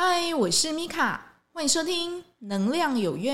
嗨，我是米卡，欢迎收听《能量有约》。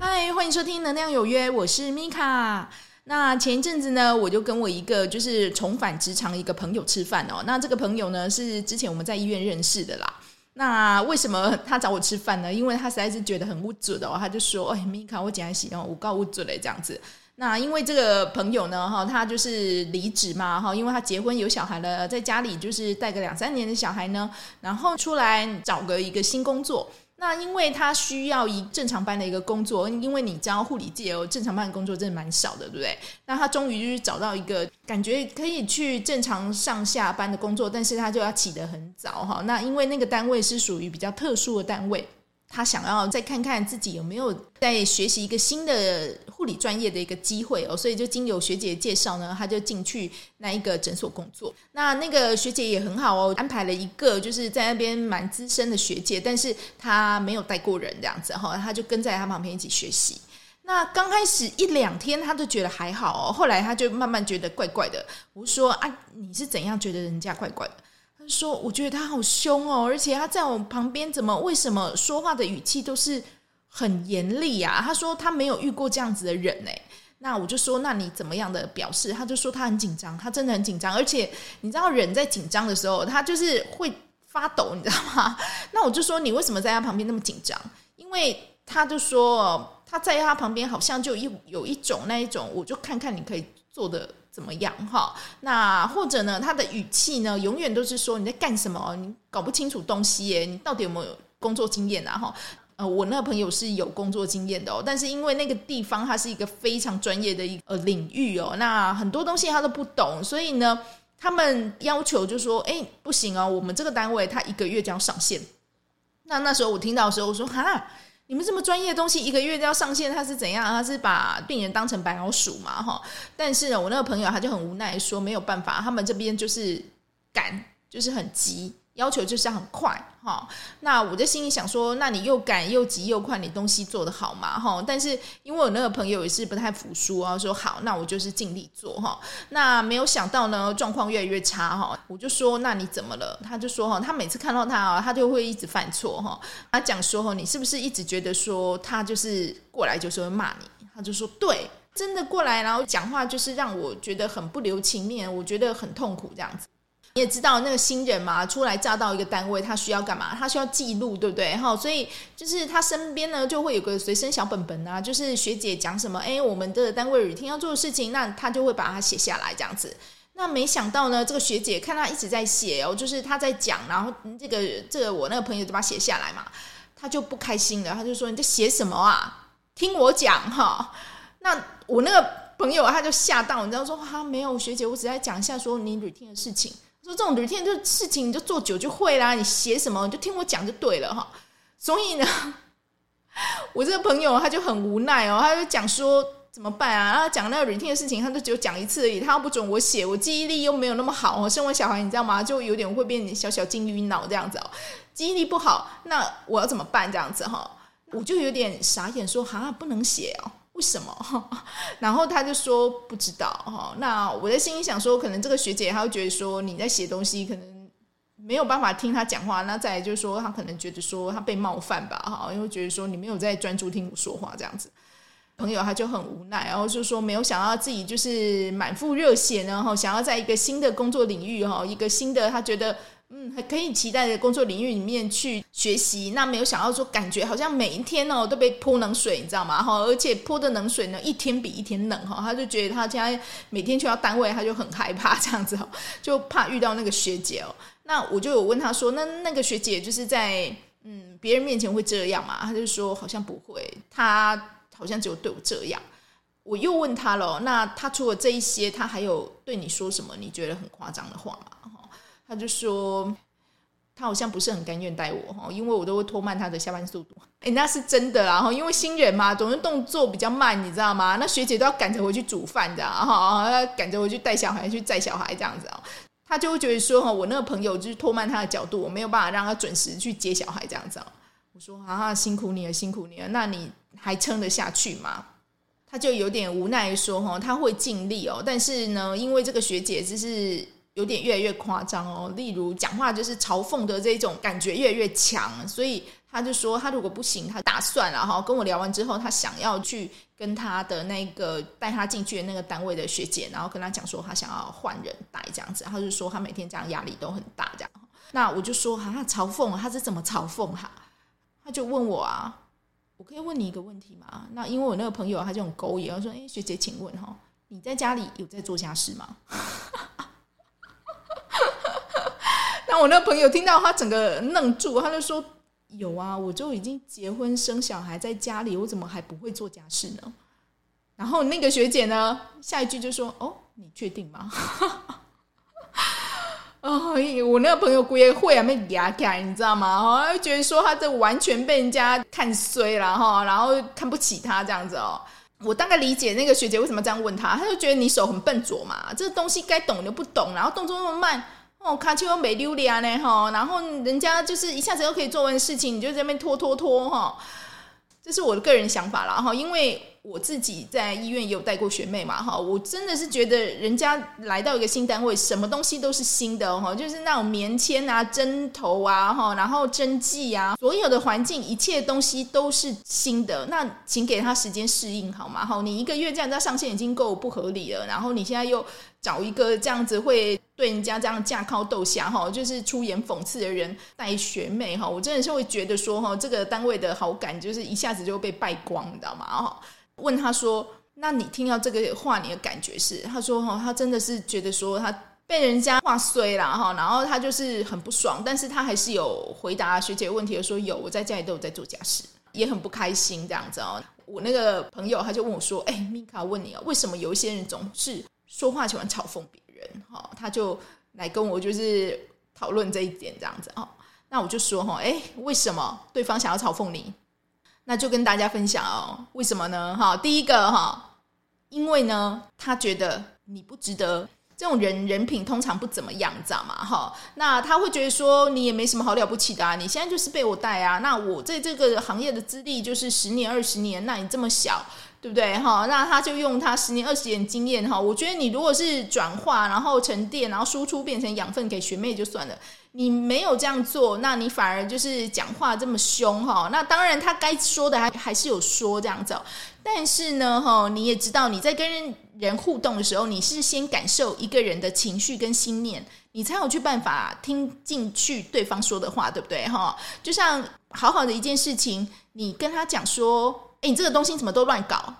嗨，欢迎收听《能量有约》，我是米卡。那前一阵子呢，我就跟我一个就是重返职场一个朋友吃饭哦。那这个朋友呢，是之前我们在医院认识的啦。那为什么他找我吃饭呢？因为他实在是觉得很无助的哦，他就说：“哎，米卡，我竟然喜欢我告无助嘞，这样子。”那因为这个朋友呢，哈，他就是离职嘛，哈，因为他结婚有小孩了，在家里就是带个两三年的小孩呢，然后出来找个一个新工作。那因为他需要一正常班的一个工作，因为你知道护理界哦，正常班的工作真的蛮少的，对不对？那他终于就是找到一个感觉可以去正常上下班的工作，但是他就要起得很早哈。那因为那个单位是属于比较特殊的单位。他想要再看看自己有没有在学习一个新的护理专业的一个机会哦，所以就经由学姐介绍呢，他就进去那一个诊所工作。那那个学姐也很好哦，安排了一个就是在那边蛮资深的学姐，但是他没有带过人这样子哈，他就跟在他旁边一起学习。那刚开始一两天他都觉得还好哦，后来他就慢慢觉得怪怪的。我说啊，你是怎样觉得人家怪怪的？说，我觉得他好凶哦，而且他在我旁边，怎么为什么说话的语气都是很严厉啊？他说他没有遇过这样子的人呢。那我就说，那你怎么样的表示？他就说他很紧张，他真的很紧张，而且你知道人在紧张的时候，他就是会发抖，你知道吗？那我就说，你为什么在他旁边那么紧张？因为他就说他在他旁边好像就有有一种那一种，我就看看你可以做的。怎么样哈？那或者呢？他的语气呢，永远都是说你在干什么？你搞不清楚东西耶？你到底有没有工作经验啊？哈，呃，我那个朋友是有工作经验的哦，但是因为那个地方它是一个非常专业的一个呃领域哦，那很多东西他都不懂，所以呢，他们要求就说，哎，不行哦，我们这个单位他一个月就要上线。那那时候我听到的时候，我说哈。你们这么专业的东西，一个月都要上线，他是怎样？他是把病人当成白老鼠嘛？哈！但是呢，我那个朋友他就很无奈说，没有办法，他们这边就是赶，就是很急。要求就是要很快哈，那我在心里想说，那你又赶又急又快，你东西做得好吗？哈，但是因为我那个朋友也是不太服输啊，说好，那我就是尽力做哈。那没有想到呢，状况越来越差哈。我就说，那你怎么了？他就说哈，他每次看到他啊，他就会一直犯错哈。他讲说哈，你是不是一直觉得说他就是过来就是会骂你？他就说对，真的过来，然后讲话就是让我觉得很不留情面，我觉得很痛苦这样子。也知道那个新人嘛，初来乍到一个单位，他需要干嘛？他需要记录，对不对？哈，所以就是他身边呢就会有个随身小本本啊，就是学姐讲什么，哎，我们的单位每天要做的事情，那他就会把它写下来这样子。那没想到呢，这个学姐看他一直在写哦，就是他在讲，然后这个这个我那个朋友就把它写下来嘛，他就不开心了，他就说：“你在写什么啊？听我讲哈。”那我那个朋友他就吓到，你知道说：“哈，没有学姐，我只在讲一下说你每天的事情。”说这种每天就事情，你就做久就会啦。你写什么，你就听我讲就对了哈。所以呢，我这个朋友他就很无奈哦，他就讲说怎么办啊？然后讲那个 routine 的事情，他就只有讲一次而已。他不准我写，我记忆力又没有那么好。生完小孩，你知道吗？就有点会变小小金鱼脑这样子哦。记忆力不好，那我要怎么办？这样子哈，我就有点傻眼，说哈，不能写哦。为什么？然后他就说不知道哈。那我在心里想说，可能这个学姐她会觉得说你在写东西，可能没有办法听她讲话。那再来就是说，她可能觉得说她被冒犯吧哈，因为觉得说你没有在专注听我说话这样子。朋友他就很无奈，然后就说没有想到自己就是满腹热血呢哈，想要在一个新的工作领域哈，一个新的他觉得。嗯，还可以期待的工作领域里面去学习，那没有想到说，感觉好像每一天哦都被泼冷水，你知道吗？哈，而且泼的冷水呢，一天比一天冷哈，他就觉得他现在每天去到单位，他就很害怕这样子哦，就怕遇到那个学姐哦。那我就有问他说，那那个学姐就是在嗯别人面前会这样吗？他就说好像不会，他好像只有对我这样。我又问他了，那他除了这一些，他还有对你说什么？你觉得很夸张的话吗？他就说，他好像不是很甘愿带我哈，因为我都会拖慢他的下班速度。哎，那是真的啦哈，因为新人嘛，总是动作比较慢，你知道吗？那学姐都要赶着回去煮饭的哈，赶着回去带小孩去载小孩这样子啊。他就会觉得说哈，我那个朋友就是拖慢他的角度，我没有办法让他准时去接小孩这样子啊。我说啊，辛苦你了，辛苦你了，那你还撑得下去吗？他就有点无奈说哈，他会尽力哦，但是呢，因为这个学姐就是有点越来越夸张哦，例如讲话就是嘲讽的这种感觉越来越强，所以他就说他如果不行，他打算了哈，跟我聊完之后，他想要去跟他的那个带他进去的那个单位的学姐，然后跟他讲说他想要换人带这样子，他就说他每天这样压力都很大这样。那我就说哈，他嘲讽他是怎么嘲讽哈？他就问我啊。我可以问你一个问题吗？那因为我那个朋友他就很勾引，他说：“哎，学姐，请问哈，你在家里有在做家事吗？”那我那个朋友听到他整个愣住，他就说：“有啊，我就已经结婚生小孩在家里，我怎么还不会做家事呢？”然后那个学姐呢，下一句就说：“哦，你确定吗？” 哦，我那个朋友也会啊，没牙改，你知道吗？哈，觉得说他这完全被人家看衰了哈，然后看不起他这样子哦。我大概理解那个学姐为什么这样问他，他就觉得你手很笨拙嘛，这个东西该懂你不懂，然后动作那么慢哦，卡丘又没溜达呢哈，然后人家就是一下子又可以做完事情，你就在那边拖拖拖哈。这是我的个人想法啦哈，因为。我自己在医院也有带过学妹嘛，哈，我真的是觉得人家来到一个新单位，什么东西都是新的哈，就是那种棉签啊、针头啊，哈，然后针剂啊，所有的环境一切东西都是新的，那请给他时间适应好吗？哈，你一个月这样子上线已经够不合理了，然后你现在又找一个这样子会对人家这样架靠斗下哈，就是出言讽刺的人带学妹哈，我真的是会觉得说哈，这个单位的好感就是一下子就被败光，你知道吗？哈。问他说：“那你听到这个话，你的感觉是？”他说：“哈，他真的是觉得说他被人家话衰了哈，然后他就是很不爽，但是他还是有回答学姐问题，说有，我在家里都有在做家事，也很不开心这样子哦。我那个朋友他就问我说：‘哎，米卡，问你啊，为什么有一些人总是说话喜欢嘲讽别人？’哈，他就来跟我就是讨论这一点这样子哦。那我就说哈，哎，为什么对方想要嘲讽你？”那就跟大家分享哦，为什么呢？哈，第一个哈，因为呢，他觉得你不值得，这种人人品通常不怎么样，知道吗？哈，那他会觉得说你也没什么好了不起的啊，你现在就是被我带啊，那我在这个行业的资历就是十年二十年，那你这么小，对不对？哈，那他就用他十年二十年经验哈，我觉得你如果是转化，然后沉淀，然后输出变成养分给学妹就算了。你没有这样做，那你反而就是讲话这么凶哈。那当然，他该说的还还是有说这样子。但是呢，哈，你也知道你在跟人互动的时候，你是先感受一个人的情绪跟心念，你才有去办法听进去对方说的话，对不对？哈，就像好好的一件事情，你跟他讲说，诶，你这个东西怎么都乱搞？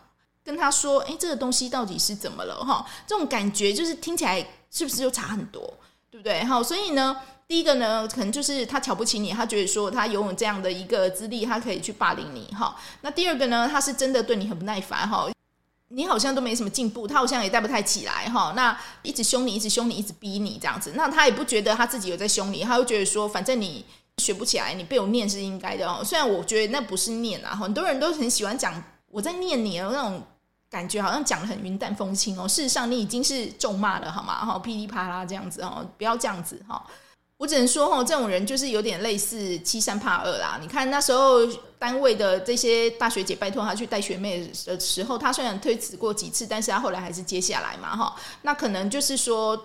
跟他说，诶，这个东西到底是怎么了？哈，这种感觉就是听起来是不是就差很多，对不对？哈，所以呢。第一个呢，可能就是他瞧不起你，他觉得说他拥有这样的一个资历，他可以去霸凌你哈。那第二个呢，他是真的对你很不耐烦哈，你好像都没什么进步，他好像也带不太起来哈。那一直凶你，一直凶你，一直逼你这样子，那他也不觉得他自己有在凶你，他会觉得说反正你学不起来，你被我念是应该的哦。虽然我觉得那不是念啊，很多人都很喜欢讲我在念你的那种感觉，好像讲得很云淡风轻哦。事实上你已经是咒骂了好吗？哈，噼里啪啦这样子哦，不要这样子哈。我只能说，哈，这种人就是有点类似欺善怕恶啦。你看那时候单位的这些大学姐拜托他去带学妹的时候，他虽然推辞过几次，但是他后来还是接下来嘛，哈。那可能就是说，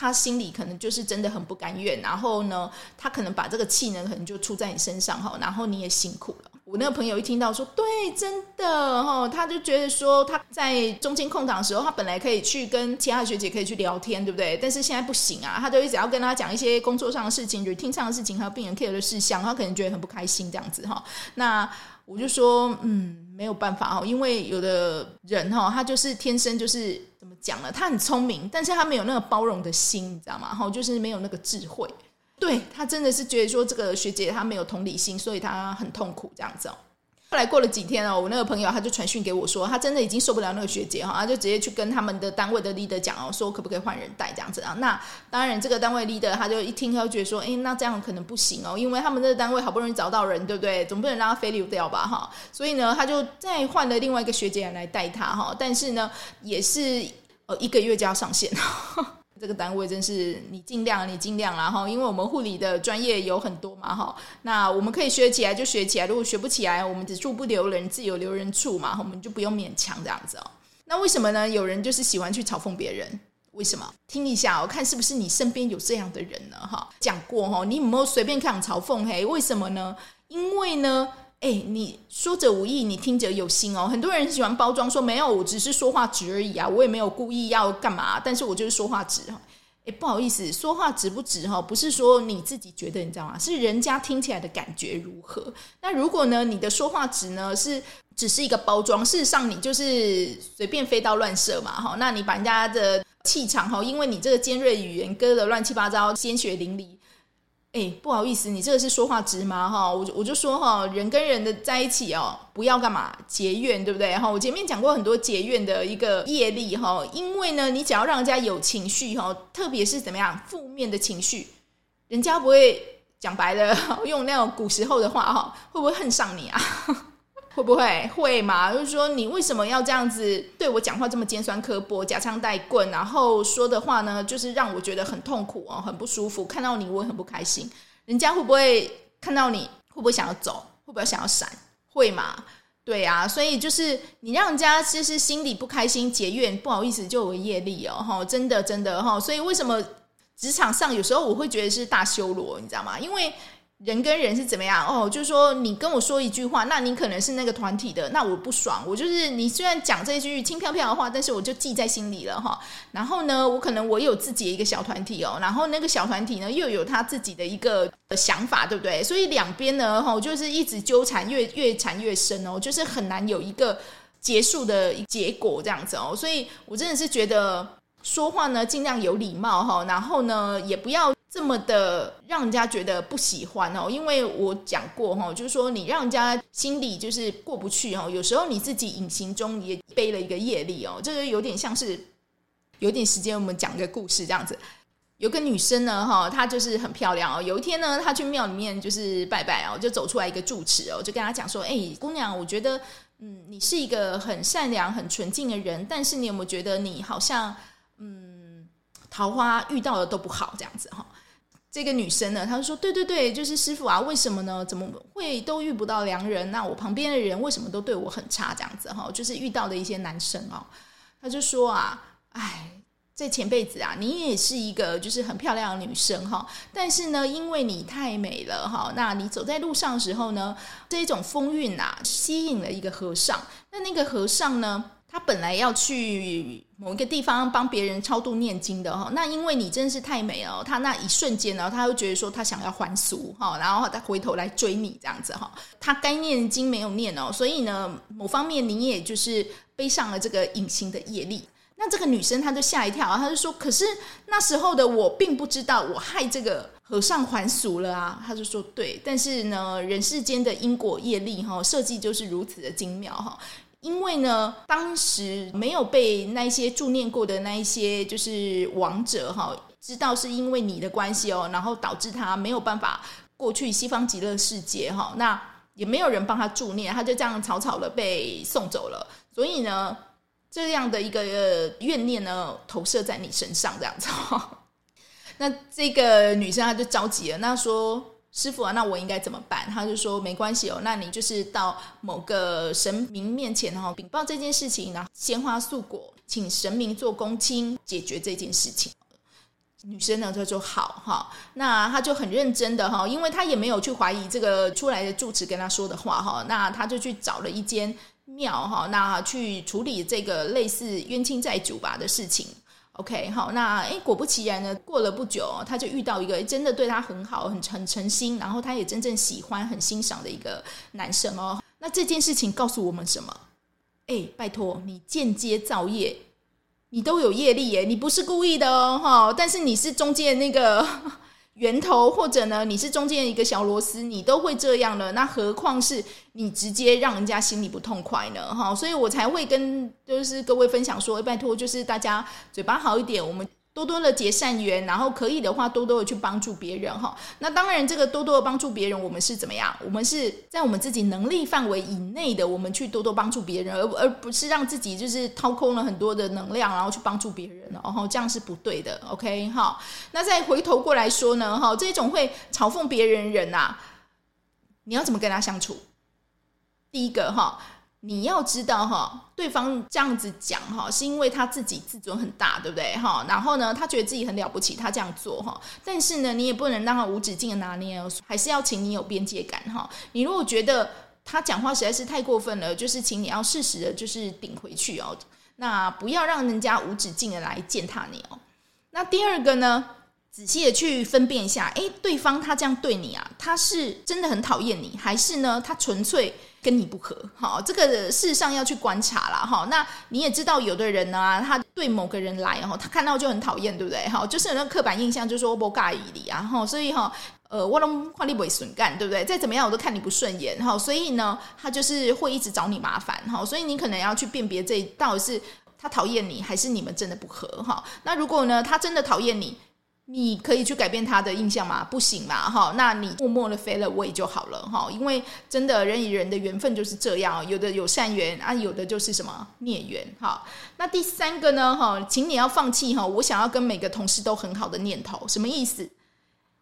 他心里可能就是真的很不甘愿，然后呢，他可能把这个气呢，可能就出在你身上，哈，然后你也辛苦了。我那个朋友一听到说，对，真的哈，他就觉得说他在中间空档的时候，他本来可以去跟其他学姐可以去聊天，对不对？但是现在不行啊，他就一直要跟他讲一些工作上的事情、routine 上的事情，还有病人 care 的事项，他可能觉得很不开心这样子哈。那我就说，嗯，没有办法哦，因为有的人哈，他就是天生就是怎么讲呢？他很聪明，但是他没有那个包容的心，你知道吗？哈，就是没有那个智慧。对，他真的是觉得说这个学姐她没有同理心，所以她很痛苦这样子哦。后来过了几天哦，我那个朋友他就传讯给我说，他真的已经受不了那个学姐哈，他就直接去跟他们的单位的 leader 讲哦，说可不可以换人带这样子啊？那当然，这个单位 leader 他就一听，他就觉得说，哎，那这样可能不行哦，因为他们这个单位好不容易找到人，对不对？总不能让他 fail 掉吧哈。所以呢，他就再换了另外一个学姐来带他哈，但是呢，也是呃一个月就要上线。这个单位真是你尽量，你尽量啦哈，因为我们护理的专业有很多嘛哈，那我们可以学起来就学起来，如果学不起来，我们只处不留人，自有留人处嘛，我们就不用勉强这样子哦。那为什么呢？有人就是喜欢去嘲讽别人，为什么？听一下，我看是不是你身边有这样的人呢？哈，讲过哈，你有没有随便看嘲讽？嘿，为什么呢？因为呢。哎，你说者无意，你听者有心哦。很多人喜欢包装说没有，我只是说话直而已啊，我也没有故意要干嘛，但是我就是说话直哈。哎，不好意思，说话直不直哈，不是说你自己觉得，你知道吗？是人家听起来的感觉如何？那如果呢，你的说话直呢是只是一个包装，事实上你就是随便飞刀乱射嘛哈。那你把人家的气场哈，因为你这个尖锐语言割得乱七八糟，鲜血淋漓。哎，不好意思，你这个是说话直吗？哈，我我就说哈，人跟人的在一起哦，不要干嘛结怨，对不对？哈，我前面讲过很多结怨的一个业力哈，因为呢，你只要让人家有情绪哈，特别是怎么样负面的情绪，人家不会讲白的，用那种古时候的话哈，会不会恨上你啊？会不会会嘛？就是说，你为什么要这样子对我讲话这么尖酸刻薄、夹枪带棍，然后说的话呢，就是让我觉得很痛苦哦，很不舒服。看到你，我很不开心。人家会不会看到你，会不会想要走？会不会想要闪？会嘛？对啊，所以就是你让人家其实心里不开心、结怨，不好意思，就有业力哦，哈，真的真的哈。所以为什么职场上有时候我会觉得是大修罗，你知道吗？因为人跟人是怎么样哦？就是说，你跟我说一句话，那你可能是那个团体的，那我不爽。我就是你虽然讲这一句轻飘飘的话，但是我就记在心里了哈。然后呢，我可能我有自己的一个小团体哦，然后那个小团体呢又有他自己的一个想法，对不对？所以两边呢，哈，就是一直纠缠，越越缠越深哦，就是很难有一个结束的结果这样子哦。所以我真的是觉得说话呢，尽量有礼貌哈，然后呢，也不要。这么的让人家觉得不喜欢哦，因为我讲过哈，就是说你让人家心里就是过不去哦，有时候你自己隐形中也背了一个业力哦，这个有点像是有点时间，我们讲个故事这样子。有个女生呢哈，她就是很漂亮哦。有一天呢，她去庙里面就是拜拜哦，就走出来一个住持哦，就跟她讲说：“哎，姑娘，我觉得嗯，你是一个很善良、很纯净的人，但是你有没有觉得你好像嗯，桃花遇到的都不好这样子哈？”这个女生呢，她就说：“对对对，就是师傅啊，为什么呢？怎么会都遇不到良人？那我旁边的人为什么都对我很差？这样子哈，就是遇到的一些男生哦。”她就说啊：“哎，在前辈子啊，你也是一个就是很漂亮的女生哈，但是呢，因为你太美了哈，那你走在路上的时候呢，这一种风韵啊，吸引了一个和尚。那那个和尚呢？”他本来要去某一个地方帮别人超度念经的哈，那因为你真是太美了，他那一瞬间呢，他又觉得说他想要还俗哈，然后他回头来追你这样子哈，他该念经没有念哦，所以呢，某方面你也就是背上了这个隐形的业力。那这个女生她就吓一跳，她就说：“可是那时候的我并不知道我害这个和尚还俗了啊。”她就说：“对，但是呢，人世间的因果业力哈，设计就是如此的精妙哈。”因为呢，当时没有被那些助念过的那一些就是亡者哈，知道是因为你的关系哦，然后导致他没有办法过去西方极乐世界哈，那也没有人帮他助念，他就这样草草的被送走了。所以呢，这样的一个怨念呢，投射在你身上这样子哈。那这个女生她就着急了，那说。师傅啊，那我应该怎么办？他就说没关系哦，那你就是到某个神明面前哈，禀报这件事情，然后鲜花素果，请神明做公亲解决这件事情。女生呢，她说好哈，那她就很认真的哈，因为她也没有去怀疑这个出来的住持跟她说的话哈，那她就去找了一间庙哈，那去处理这个类似冤亲债主吧的事情。OK，好，那哎，果不其然呢，过了不久，他就遇到一个真的对他很好、很很诚心，然后他也真正喜欢、很欣赏的一个男生哦。那这件事情告诉我们什么？哎，拜托你间接造业，你都有业力耶，你不是故意的哦，哈，但是你是中间那个。源头，或者呢，你是中间一个小螺丝，你都会这样了，那何况是你直接让人家心里不痛快呢？哈，所以我才会跟就是各位分享说，拜托，就是大家嘴巴好一点，我们多多的结善缘，然后可以的话，多多的去帮助别人哈。那当然，这个多多的帮助别人，我们是怎么样？我们是在我们自己能力范围以内的，我们去多多帮助别人，而而不是让自己就是掏空了很多的能量，然后去帮助别人，然后这样是不对的。OK 哈。那再回头过来说呢，哈，这种会嘲讽别人人呐，你要怎么跟他相处？第一个哈。你要知道哈，对方这样子讲哈，是因为他自己自尊很大，对不对哈？然后呢，他觉得自己很了不起，他这样做哈。但是呢，你也不能让他无止境的拿捏哦，还是要请你有边界感哈。你如果觉得他讲话实在是太过分了，就是请你要适时的，就是顶回去哦。那不要让人家无止境的来践踏你哦。那第二个呢，仔细的去分辨一下，诶，对方他这样对你啊，他是真的很讨厌你，还是呢，他纯粹跟你不合？好，这个事实上要去观察啦。哈。那你也知道，有的人呢，他对某个人来，哈，他看到就很讨厌，对不对？哈，就是有那刻板印象，就是说我不介意你啊，哈，所以哈，呃，我都看你不会损干，对不对？再怎么样，我都看你不顺眼，哈，所以呢，他就是会一直找你麻烦，哈，所以你可能要去辨别这到底是他讨厌你，还是你们真的不合，哈。那如果呢，他真的讨厌你，你可以去改变他的印象吗？不行嘛，哈，那你默默的飞了位就好了，哈，因为真的人与人的缘分就是这样，有的有善缘啊，有的就是什么孽缘，哈。那第三个呢，哈，请你要放弃哈，我想要跟每个同事都很好的念头，什么意思？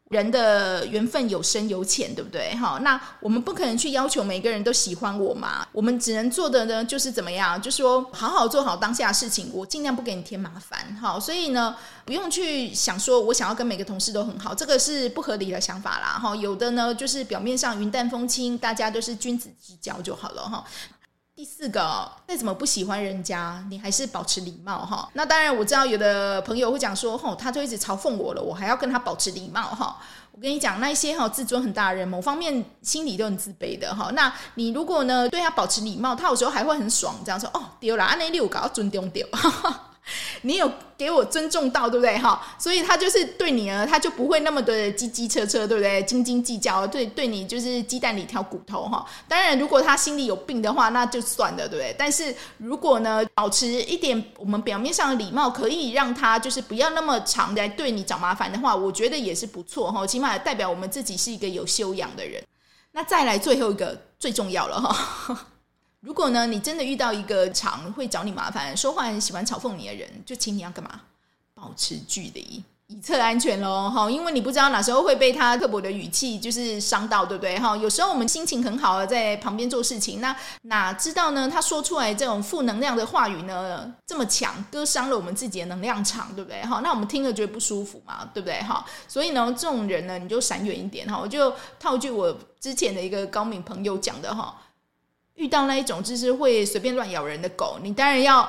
人的缘分有深有浅，对不对？哈，那我们不可能去要求每个人都喜欢我嘛。我们只能做的呢，就是怎么样？就说，好好做好当下事情，我尽量不给你添麻烦。好，所以呢，不用去想说我想要跟每个同事都很好，这个是不合理的想法啦。哈，有的呢，就是表面上云淡风轻，大家都是君子之交就好了。哈。第四个，再怎么不喜欢人家，你还是保持礼貌哈。那当然，我知道有的朋友会讲说，吼，他就一直嘲讽我了，我还要跟他保持礼貌哈。我跟你讲，那些哈自尊很大的人，某方面心里都很自卑的哈。那你如果呢对他保持礼貌，他有时候还会很爽，这样说哦，丢了，安内六搞尊重丢。你有给我尊重到，对不对？哈，所以他就是对你呢，他就不会那么的叽叽车车，对不对？斤斤计较，对对你就是鸡蛋里挑骨头，哈。当然，如果他心里有病的话，那就算了，对不对？但是如果呢，保持一点我们表面上的礼貌，可以让他就是不要那么常来对你找麻烦的话，我觉得也是不错，哈。起码代表我们自己是一个有修养的人。那再来最后一个最重要了，哈。如果呢，你真的遇到一个常会找你麻烦、说话很喜欢嘲讽你的人，就请你要干嘛？保持距离，以策安全喽。哈，因为你不知道哪时候会被他刻薄的语气就是伤到，对不对？哈，有时候我们心情很好的在旁边做事情，那哪知道呢？他说出来这种负能量的话语呢，这么强，割伤了我们自己的能量场，对不对？哈，那我们听了觉得不舒服嘛，对不对？哈，所以呢，这种人呢，你就闪远一点哈。我就套句我之前的一个高敏朋友讲的哈。遇到那一种就是会随便乱咬人的狗，你当然要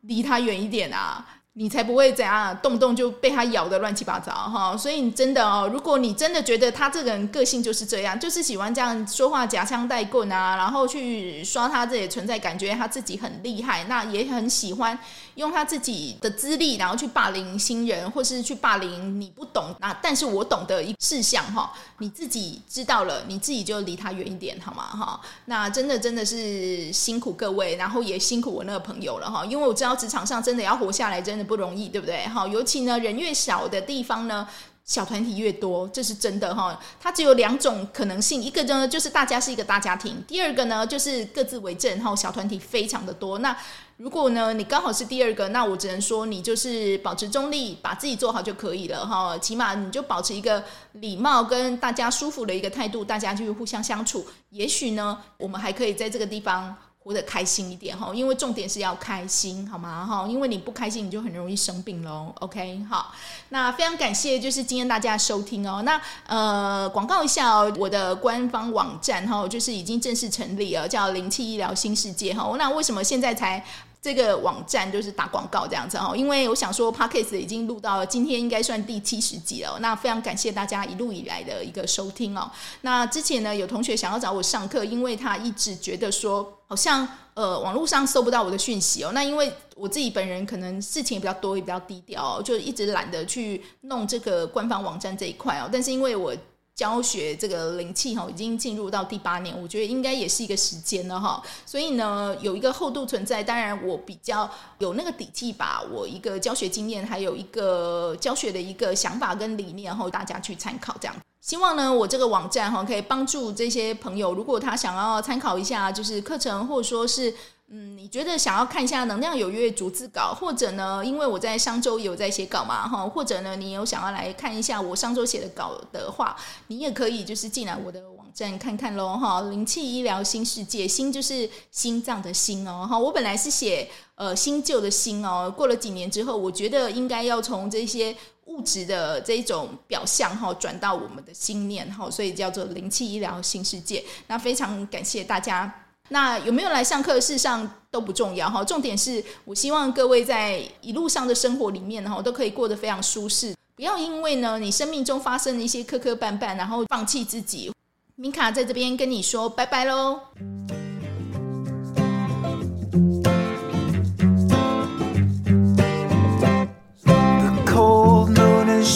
离它远一点啊。你才不会怎样，动不动就被他咬的乱七八糟哈。所以你真的哦，如果你真的觉得他这个人个性就是这样，就是喜欢这样说话夹枪带棍啊，然后去刷他自己的存在感，觉他自己很厉害，那也很喜欢用他自己的资历，然后去霸凌新人，或是去霸凌你不懂那但是我懂的一事项哈，你自己知道了，你自己就离他远一点好吗哈？那真的真的是辛苦各位，然后也辛苦我那个朋友了哈，因为我知道职场上真的要活下来，真不容易，对不对？哈，尤其呢，人越少的地方呢，小团体越多，这是真的哈。它只有两种可能性，一个呢就是大家是一个大家庭，第二个呢就是各自为政哈，小团体非常的多。那如果呢你刚好是第二个，那我只能说你就是保持中立，把自己做好就可以了哈。起码你就保持一个礼貌跟大家舒服的一个态度，大家就互相相处。也许呢，我们还可以在这个地方。活得开心一点哈，因为重点是要开心，好吗？哈，因为你不开心，你就很容易生病喽。OK，好，那非常感谢，就是今天大家收听哦。那呃，广告一下哦，我的官方网站哈，就是已经正式成立了，叫灵气医疗新世界哈。那为什么现在才？这个网站就是打广告这样子哦，因为我想说，Podcast 已经录到今天应该算第七十集了。那非常感谢大家一路以来的一个收听哦。那之前呢，有同学想要找我上课，因为他一直觉得说，好像呃网络上搜不到我的讯息哦。那因为我自己本人可能事情也比较多，也比较低调，就一直懒得去弄这个官方网站这一块哦。但是因为我教学这个灵气哈，已经进入到第八年，我觉得应该也是一个时间了哈。所以呢，有一个厚度存在，当然我比较有那个底气吧，我一个教学经验，还有一个教学的一个想法跟理念，然后大家去参考这样。希望呢，我这个网站哈，可以帮助这些朋友，如果他想要参考一下，就是课程，或者说是。嗯，你觉得想要看一下能量有约逐字稿，或者呢，因为我在上周有在写稿嘛，哈，或者呢，你有想要来看一下我上周写的稿的话，你也可以就是进来我的网站看看喽，哈，灵气医疗新世界，心就是心脏的心哦，哈，我本来是写呃新旧的新哦，过了几年之后，我觉得应该要从这些物质的这一种表象哈，转到我们的心念哈，所以叫做灵气医疗新世界。那非常感谢大家。那有没有来上课？事实上都不重要哈，重点是我希望各位在一路上的生活里面哈，都可以过得非常舒适，不要因为呢你生命中发生的一些磕磕绊绊，然后放弃自己。米卡在这边跟你说拜拜喽。